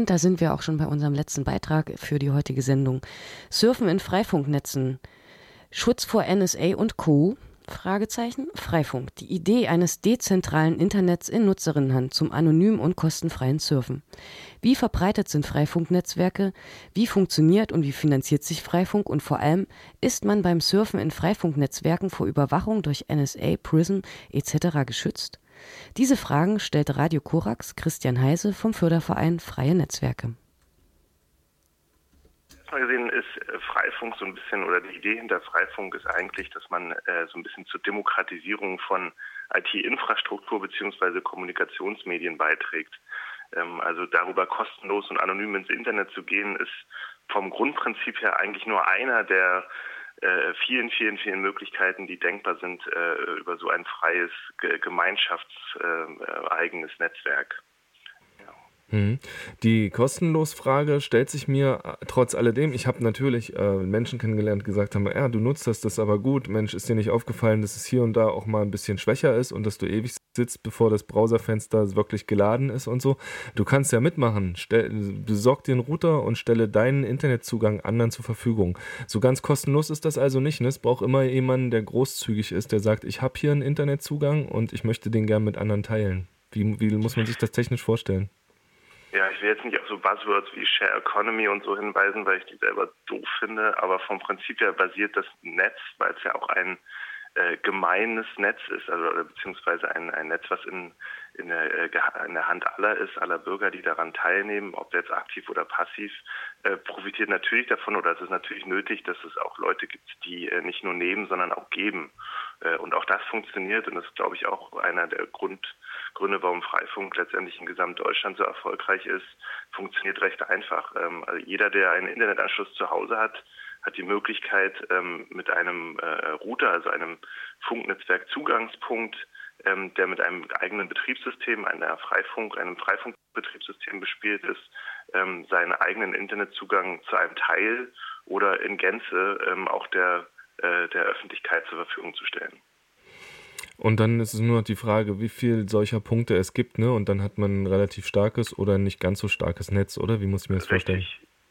Und da sind wir auch schon bei unserem letzten Beitrag für die heutige Sendung. Surfen in Freifunknetzen. Schutz vor NSA und Co. Fragezeichen Freifunk. Die Idee eines dezentralen Internets in Nutzerinnenhand zum anonymen und kostenfreien Surfen. Wie verbreitet sind Freifunknetzwerke? Wie funktioniert und wie finanziert sich Freifunk? Und vor allem, ist man beim Surfen in Freifunknetzwerken vor Überwachung durch NSA, Prison etc. geschützt? Diese Fragen stellte Radio Korax Christian Heise vom Förderverein Freie Netzwerke mal gesehen ist äh, Freifunk so ein bisschen, oder die Idee hinter Freifunk ist eigentlich, dass man äh, so ein bisschen zur Demokratisierung von IT-Infrastruktur beziehungsweise Kommunikationsmedien beiträgt. Ähm, also darüber kostenlos und anonym ins Internet zu gehen, ist vom Grundprinzip her eigentlich nur einer der äh, vielen, vielen, vielen Möglichkeiten, die denkbar sind äh, über so ein freies, gemeinschaftseigenes äh, Netzwerk. Mhm. Die Kostenlosfrage stellt sich mir äh, trotz alledem. Ich habe natürlich äh, Menschen kennengelernt, die gesagt haben, ja, du nutzt das, das ist aber gut. Mensch, ist dir nicht aufgefallen, dass es hier und da auch mal ein bisschen schwächer ist und dass du ewig sitzt, bevor das Browserfenster wirklich geladen ist und so. Du kannst ja mitmachen. Stell, besorg dir einen Router und stelle deinen Internetzugang anderen zur Verfügung. So ganz kostenlos ist das also nicht. Ne? Es braucht immer jemanden, der großzügig ist, der sagt, ich habe hier einen Internetzugang und ich möchte den gern mit anderen teilen. Wie, wie muss man sich das technisch vorstellen? Ja, ich will jetzt nicht auf so Buzzwords wie Share Economy und so hinweisen, weil ich die selber doof finde, aber vom Prinzip her basiert das Netz, weil es ja auch ein äh, gemeines Netz ist, also beziehungsweise ein, ein Netz, was in, in, der, äh, in der Hand aller ist, aller Bürger, die daran teilnehmen, ob jetzt aktiv oder passiv, äh, profitiert natürlich davon oder es ist natürlich nötig, dass es auch Leute gibt, die äh, nicht nur nehmen, sondern auch geben. Äh, und auch das funktioniert und das ist, glaube ich, auch einer der Grund Gründe, warum Freifunk letztendlich in Gesamtdeutschland so erfolgreich ist, funktioniert recht einfach. Ähm, also jeder, der einen Internetanschluss zu Hause hat, hat die Möglichkeit, ähm, mit einem äh, Router, also einem Funknetzwerk-Zugangspunkt, ähm, der mit einem eigenen Betriebssystem, einer Freifunk, einem Freifunkbetriebssystem bespielt ist, seinen eigenen Internetzugang zu einem Teil oder in Gänze auch der, äh, der Öffentlichkeit zur Verfügung zu stellen. Und dann ist es nur noch die Frage, wie viel solcher Punkte es gibt, ne? Und dann hat man ein relativ starkes oder nicht ganz so starkes Netz, oder? Wie muss ich mir das Richtig.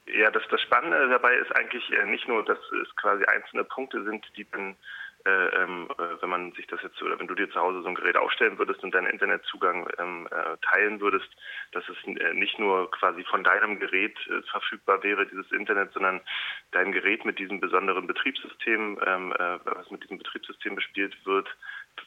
vorstellen? Ja, das, das Spannende dabei ist eigentlich äh, nicht nur, dass es quasi einzelne Punkte sind, die dann wenn man sich das jetzt oder wenn du dir zu Hause so ein Gerät aufstellen würdest und deinen Internetzugang ähm, äh, teilen würdest, dass es äh, nicht nur quasi von deinem Gerät äh, verfügbar wäre, dieses Internet, sondern dein Gerät mit diesem besonderen Betriebssystem, ähm, was mit diesem Betriebssystem bespielt wird,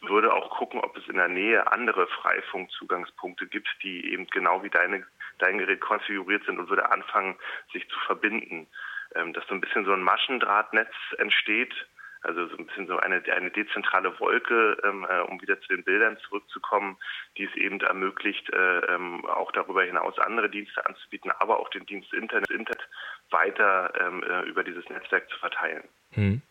würde auch gucken, ob es in der Nähe andere Freifunkzugangspunkte gibt, die eben genau wie deine, dein Gerät konfiguriert sind und würde anfangen, sich zu verbinden. Ähm, dass so ein bisschen so ein Maschendrahtnetz entsteht, also so ein bisschen so eine, eine dezentrale Wolke, ähm, äh, um wieder zu den Bildern zurückzukommen, die es eben ermöglicht, äh, ähm, auch darüber hinaus andere Dienste anzubieten, aber auch den Dienst Internet, Internet weiter ähm, äh, über dieses Netzwerk zu verteilen. Hm.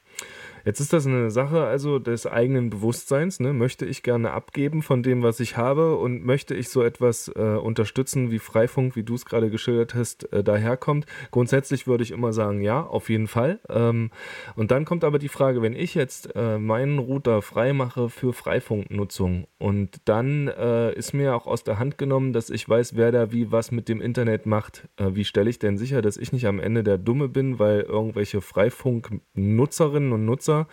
Jetzt ist das eine Sache also des eigenen Bewusstseins. Ne? Möchte ich gerne abgeben von dem, was ich habe und möchte ich so etwas äh, unterstützen, wie Freifunk, wie du es gerade geschildert hast, äh, daherkommt? Grundsätzlich würde ich immer sagen, ja, auf jeden Fall. Ähm, und dann kommt aber die Frage, wenn ich jetzt äh, meinen Router frei mache für Freifunknutzung und dann äh, ist mir auch aus der Hand genommen, dass ich weiß, wer da wie was mit dem Internet macht. Äh, wie stelle ich denn sicher, dass ich nicht am Ende der Dumme bin, weil irgendwelche Freifunknutzerinnen und Nutzer Nutzer,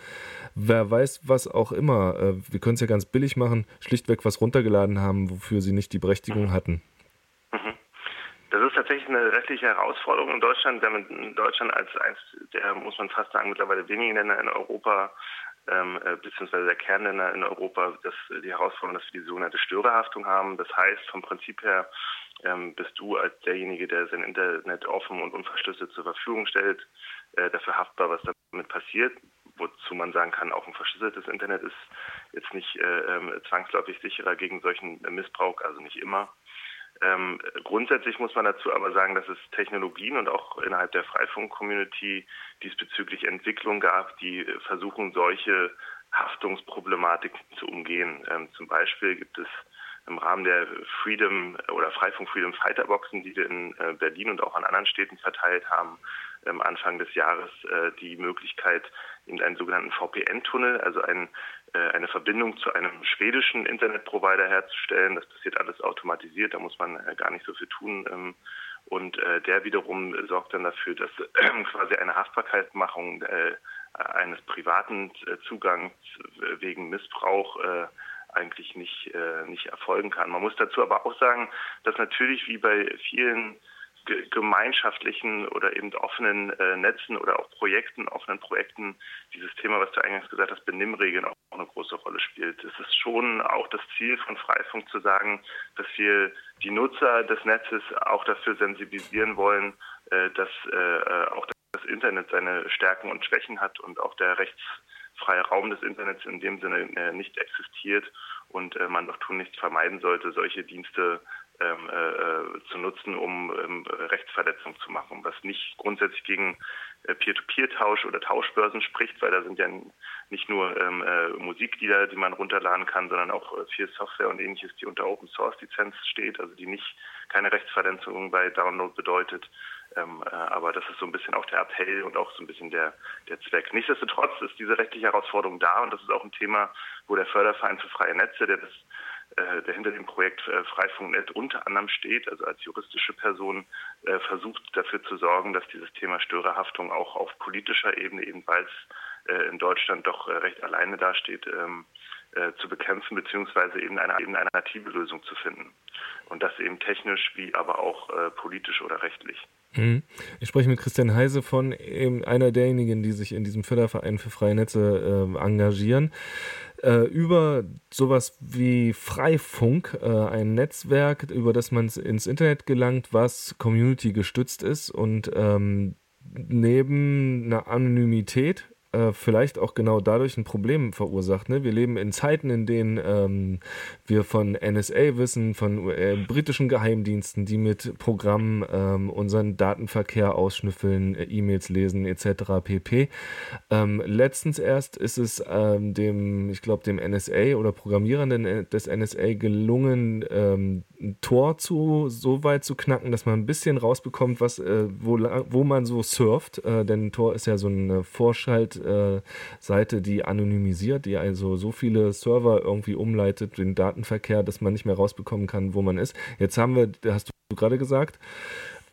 wer weiß was auch immer, äh, wir können es ja ganz billig machen, schlichtweg was runtergeladen haben, wofür sie nicht die Berechtigung mhm. hatten. Mhm. Das ist tatsächlich eine rechtliche Herausforderung in Deutschland. Wir haben in Deutschland als eins der, muss man fast sagen, mittlerweile wenigen Länder in Europa, ähm, äh, beziehungsweise der Kernländer in Europa, dass die Herausforderung, dass wir die sogenannte Störerhaftung haben. Das heißt, vom Prinzip her ähm, bist du als derjenige, der sein Internet offen und unverschlüsselt zur Verfügung stellt, äh, dafür haftbar, was damit passiert wozu man sagen kann, auch ein verschlüsseltes Internet ist jetzt nicht äh, ähm, zwangsläufig sicherer gegen solchen Missbrauch, also nicht immer. Ähm, grundsätzlich muss man dazu aber sagen, dass es Technologien und auch innerhalb der Freifunk-Community diesbezüglich Entwicklungen gab, die versuchen, solche Haftungsproblematiken zu umgehen. Ähm, zum Beispiel gibt es im Rahmen der Freedom oder Freifunk Freedom Fighter Boxen, die wir in äh, Berlin und auch an anderen Städten verteilt haben, ähm, Anfang des Jahres äh, die Möglichkeit, in einen sogenannten VPN-Tunnel, also einen äh, eine Verbindung zu einem schwedischen Internetprovider herzustellen. Das passiert alles automatisiert, da muss man gar nicht so viel tun. Ähm, und der wiederum sorgt dann dafür, dass quasi eine Haftbarkeitsmachung eines privaten Zugangs wegen Missbrauch eigentlich nicht, nicht erfolgen kann. Man muss dazu aber auch sagen, dass natürlich wie bei vielen gemeinschaftlichen oder eben offenen äh, Netzen oder auch Projekten, offenen Projekten, dieses Thema, was du eingangs gesagt hast, Benimmregeln auch eine große Rolle spielt. Es ist schon auch das Ziel von Freifunk zu sagen, dass wir die Nutzer des Netzes auch dafür sensibilisieren wollen, äh, dass äh, auch das Internet seine Stärken und Schwächen hat und auch der rechtsfreie Raum des Internets in dem Sinne äh, nicht existiert und äh, man doch tun nichts vermeiden sollte, solche Dienste ähm, äh, zu nutzen, um ähm, Rechtsverletzungen zu machen, was nicht grundsätzlich gegen äh, Peer-to-Peer-Tausch oder Tauschbörsen spricht, weil da sind ja nicht nur ähm, äh, Musiklieder, die man runterladen kann, sondern auch äh, viel Software und ähnliches, die unter Open Source Lizenz steht, also die nicht keine Rechtsverletzung bei Download bedeutet. Ähm, äh, aber das ist so ein bisschen auch der Appell und auch so ein bisschen der, der Zweck. Nichtsdestotrotz ist diese rechtliche Herausforderung da und das ist auch ein Thema, wo der Förderverein für freie Netze, der das äh, der hinter dem Projekt äh, Freifunk.net unter anderem steht, also als juristische Person, äh, versucht dafür zu sorgen, dass dieses Thema Störerhaftung auch auf politischer Ebene, eben weil es in Deutschland doch recht alleine dasteht, ähm, zu bekämpfen, beziehungsweise eben eine, eben eine native Lösung zu finden. Und das eben technisch wie aber auch politisch oder rechtlich. Mhm. Ich spreche mit Christian Heise von einer derjenigen, die sich in diesem Förderverein für freie Netze äh, engagieren äh, über sowas wie Freifunk, äh, ein Netzwerk, über das man ins Internet gelangt, was community gestützt ist und ähm, neben einer Anonymität äh, vielleicht auch genau dadurch ein Problem verursacht. Ne? Wir leben in Zeiten, in denen ähm, wir von NSA wissen, von äh, britischen Geheimdiensten, die mit Programmen ähm, unseren Datenverkehr ausschnüffeln, äh, E-Mails lesen etc. pp. Ähm, letztens erst ist es ähm, dem, ich glaube, dem NSA oder Programmierern des NSA gelungen, ähm, ein Tor zu so weit zu knacken, dass man ein bisschen rausbekommt, was, äh, wo, wo man so surft. Äh, denn Tor ist ja so eine Vorschalt Seite, die anonymisiert, die also so viele Server irgendwie umleitet, den Datenverkehr, dass man nicht mehr rausbekommen kann, wo man ist. Jetzt haben wir, hast du gerade gesagt,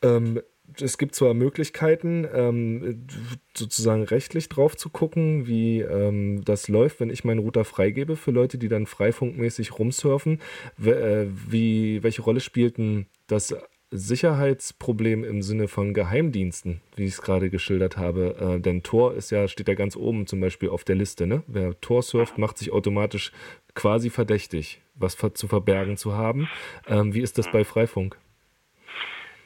ähm, es gibt zwar Möglichkeiten, ähm, sozusagen rechtlich drauf zu gucken, wie ähm, das läuft, wenn ich meinen Router freigebe für Leute, die dann freifunkmäßig rumsurfen. Äh, wie, welche Rolle spielten das Sicherheitsproblem im Sinne von Geheimdiensten, wie ich es gerade geschildert habe. Äh, denn Tor ist ja, steht ja ganz oben zum Beispiel auf der Liste. Ne? Wer Tor surft, macht sich automatisch quasi verdächtig, was zu verbergen zu haben. Ähm, wie ist das bei Freifunk?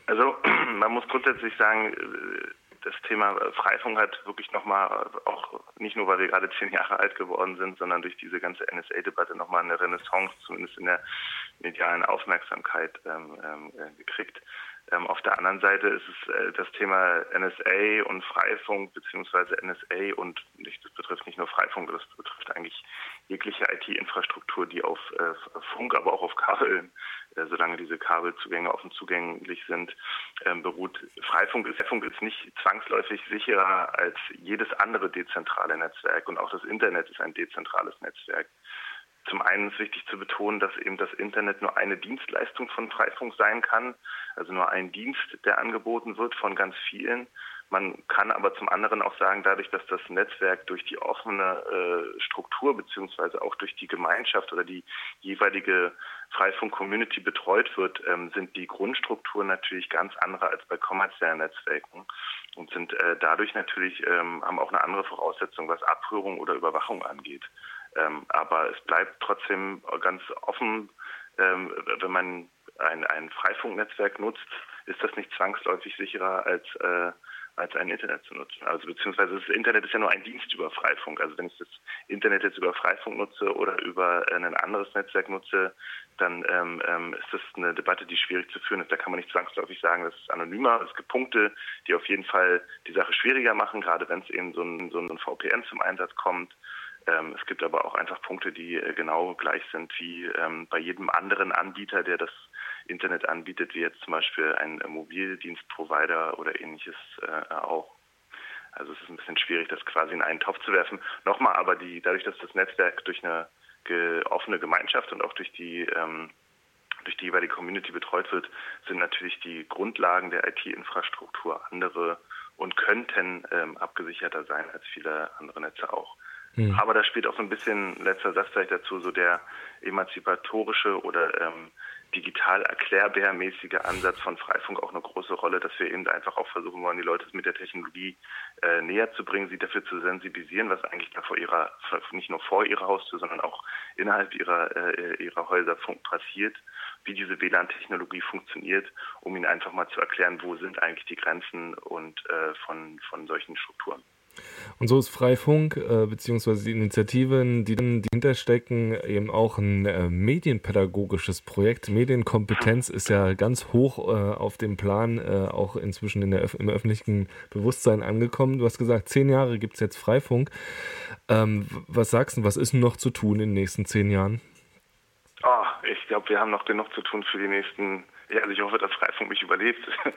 Also man muss grundsätzlich sagen, äh, das Thema Freifunk hat wirklich nochmal, auch nicht nur, weil wir gerade zehn Jahre alt geworden sind, sondern durch diese ganze NSA-Debatte nochmal eine Renaissance, zumindest in der medialen Aufmerksamkeit ähm, ähm, äh, gekriegt. Ähm, auf der anderen Seite ist es äh, das Thema NSA und Freifunk beziehungsweise NSA und nicht, das betrifft nicht nur Freifunk, das betrifft eigentlich jegliche IT-Infrastruktur, die auf äh, Funk, aber auch auf Kabeln, äh, solange diese Kabelzugänge offen zugänglich sind, ähm, beruht. Freifunk ist, Freifunk ist nicht zwangsläufig sicherer als jedes andere dezentrale Netzwerk und auch das Internet ist ein dezentrales Netzwerk. Zum einen ist wichtig zu betonen, dass eben das Internet nur eine Dienstleistung von Freifunk sein kann, also nur ein Dienst, der angeboten wird von ganz vielen. Man kann aber zum anderen auch sagen, dadurch, dass das Netzwerk durch die offene äh, Struktur beziehungsweise auch durch die Gemeinschaft oder die jeweilige Freifunk-Community betreut wird, ähm, sind die Grundstrukturen natürlich ganz andere als bei kommerziellen Netzwerken und sind äh, dadurch natürlich ähm, haben auch eine andere Voraussetzung, was Abhörung oder Überwachung angeht. Ähm, aber es bleibt trotzdem ganz offen, ähm, wenn man ein, ein Freifunknetzwerk nutzt, ist das nicht zwangsläufig sicherer als äh, als ein Internet zu nutzen. Also beziehungsweise das Internet ist ja nur ein Dienst über Freifunk. Also wenn ich das Internet jetzt über Freifunk nutze oder über ein anderes Netzwerk nutze, dann ähm, ähm, ist das eine Debatte, die schwierig zu führen ist. Da kann man nicht zwangsläufig sagen, das ist anonymer. Es gibt Punkte, die auf jeden Fall die Sache schwieriger machen, gerade wenn es eben so ein, so ein VPN zum Einsatz kommt. Ähm, es gibt aber auch einfach Punkte, die äh, genau gleich sind wie ähm, bei jedem anderen Anbieter, der das Internet anbietet, wie jetzt zum Beispiel ein Mobildienstprovider oder ähnliches äh, auch. Also es ist ein bisschen schwierig, das quasi in einen Topf zu werfen. Nochmal, aber die, dadurch, dass das Netzwerk durch eine ge offene Gemeinschaft und auch durch die ähm, durch die jeweilige Community betreut wird, sind natürlich die Grundlagen der IT-Infrastruktur andere und könnten ähm, abgesicherter sein als viele andere Netze auch. Mhm. Aber da spielt auch so ein bisschen, letzter Satz vielleicht dazu, so der emanzipatorische oder ähm, digital erklärbärmäßige Ansatz von Freifunk auch eine große Rolle, dass wir eben einfach auch versuchen wollen, die Leute mit der Technologie äh, näher zu bringen, sie dafür zu sensibilisieren, was eigentlich da vor ihrer, nicht nur vor ihrer Haustür, sondern auch innerhalb ihrer, äh, ihrer Häuser passiert, wie diese WLAN-Technologie funktioniert, um ihnen einfach mal zu erklären, wo sind eigentlich die Grenzen und äh, von, von solchen Strukturen. Und so ist Freifunk äh, beziehungsweise die Initiativen, die dahinter stecken, eben auch ein äh, medienpädagogisches Projekt. Medienkompetenz ist ja ganz hoch äh, auf dem Plan, äh, auch inzwischen in der, im öffentlichen Bewusstsein angekommen. Du hast gesagt, zehn Jahre gibt es jetzt Freifunk. Ähm, was sagst du, was ist noch zu tun in den nächsten zehn Jahren? Oh, ich glaube, wir haben noch genug zu tun für die nächsten ja, also ich hoffe, dass Freifunk mich überlebt.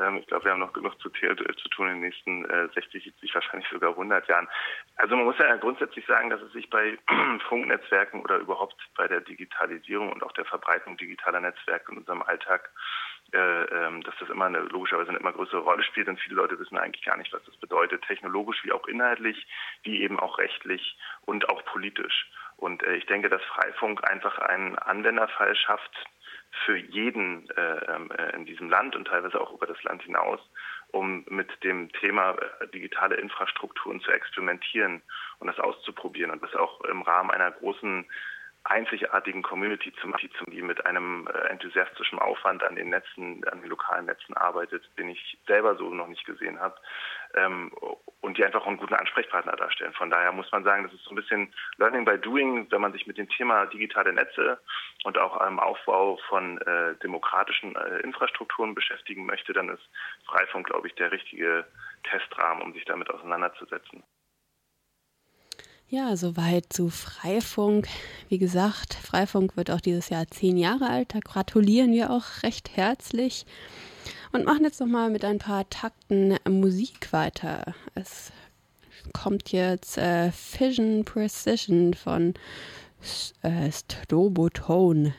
Ähm, ich glaube, wir haben noch genug zu, zu tun in den nächsten äh, 60, 70, wahrscheinlich sogar 100 Jahren. Also man muss ja grundsätzlich sagen, dass es sich bei Funknetzwerken oder überhaupt bei der Digitalisierung und auch der Verbreitung digitaler Netzwerke in unserem Alltag äh, ähm, dass das immer eine logischerweise eine immer größere Rolle spielt und viele Leute wissen eigentlich gar nicht, was das bedeutet, technologisch wie auch inhaltlich, wie eben auch rechtlich und auch politisch. Und äh, ich denke, dass Freifunk einfach einen Anwenderfall schafft, für jeden äh, ähm, äh, in diesem Land und teilweise auch über das Land hinaus, um mit dem Thema äh, digitale Infrastrukturen zu experimentieren und das auszuprobieren und das auch im Rahmen einer großen einzigartigen Community zu machen, die mit einem äh, enthusiastischen Aufwand an den Netzen, an den lokalen Netzen arbeitet, den ich selber so noch nicht gesehen habe. Ähm, und die einfach einen guten Ansprechpartner darstellen. Von daher muss man sagen, das ist so ein bisschen Learning by Doing, wenn man sich mit dem Thema digitale Netze und auch einem Aufbau von äh, demokratischen äh, Infrastrukturen beschäftigen möchte, dann ist Freifunk, glaube ich, der richtige Testrahmen, um sich damit auseinanderzusetzen. Ja, soweit zu Freifunk. Wie gesagt, Freifunk wird auch dieses Jahr zehn Jahre alt. Da gratulieren wir auch recht herzlich und machen jetzt nochmal mit ein paar Takten Musik weiter. Es kommt jetzt äh, Fission Precision von äh, Strobotone.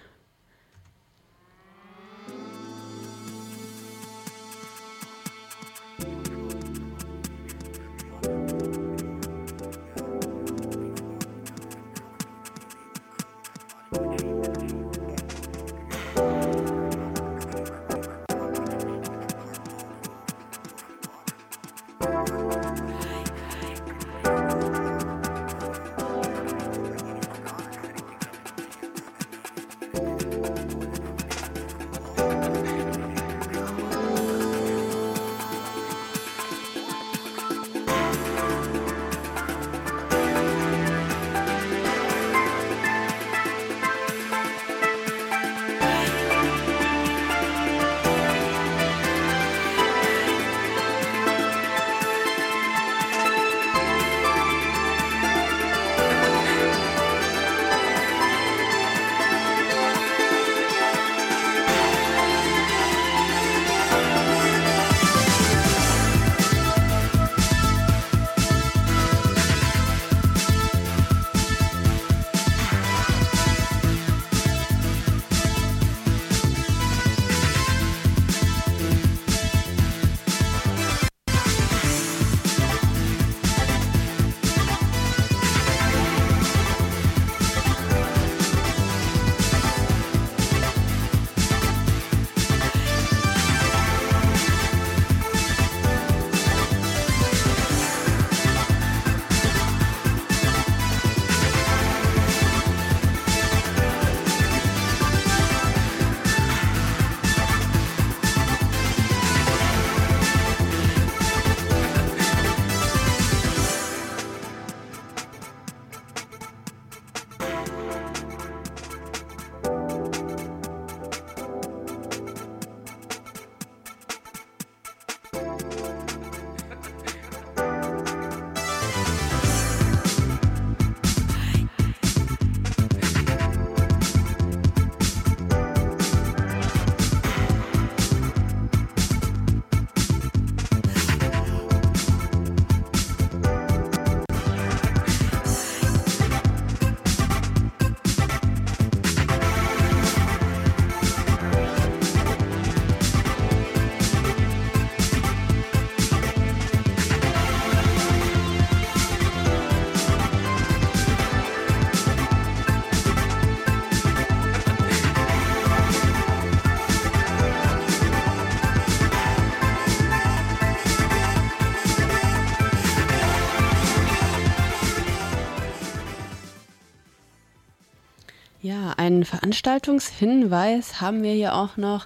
Veranstaltungshinweis haben wir hier auch noch.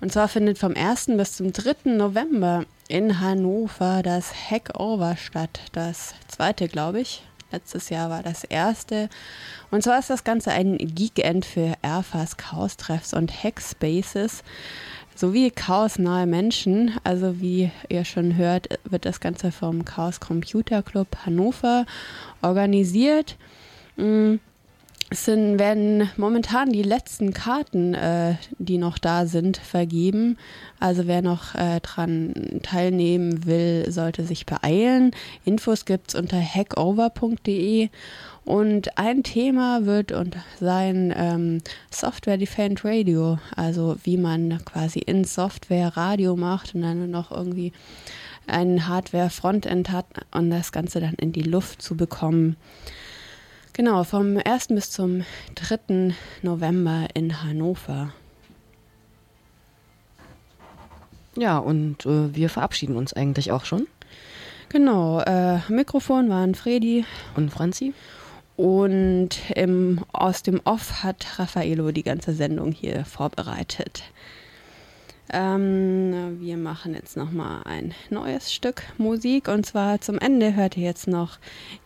Und zwar findet vom 1. bis zum 3. November in Hannover das Hackover statt. Das zweite, glaube ich. Letztes Jahr war das erste. Und zwar ist das Ganze ein Geekend für Airfast Chaos-Treffs und Hackspaces sowie chaosnahe Menschen. Also wie ihr schon hört, wird das Ganze vom Chaos Computer Club Hannover organisiert. Mm, es sind, werden momentan die letzten Karten, äh, die noch da sind, vergeben. Also wer noch äh, dran teilnehmen will, sollte sich beeilen. Infos gibt es unter hackover.de. Und ein Thema wird und sein ähm, Software Defined Radio, also wie man quasi in Software Radio macht und dann noch irgendwie ein Hardware-Frontend hat und das Ganze dann in die Luft zu bekommen. Genau, vom 1. bis zum 3. November in Hannover. Ja, und äh, wir verabschieden uns eigentlich auch schon. Genau, äh, Mikrofon waren Fredi und Franzi. Und im, aus dem Off hat Raffaello die ganze Sendung hier vorbereitet. Ähm, wir machen jetzt nochmal ein neues Stück Musik und zwar zum Ende hört ihr jetzt noch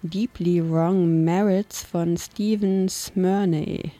Deeply Wrong Merits von Stephen Smyrney.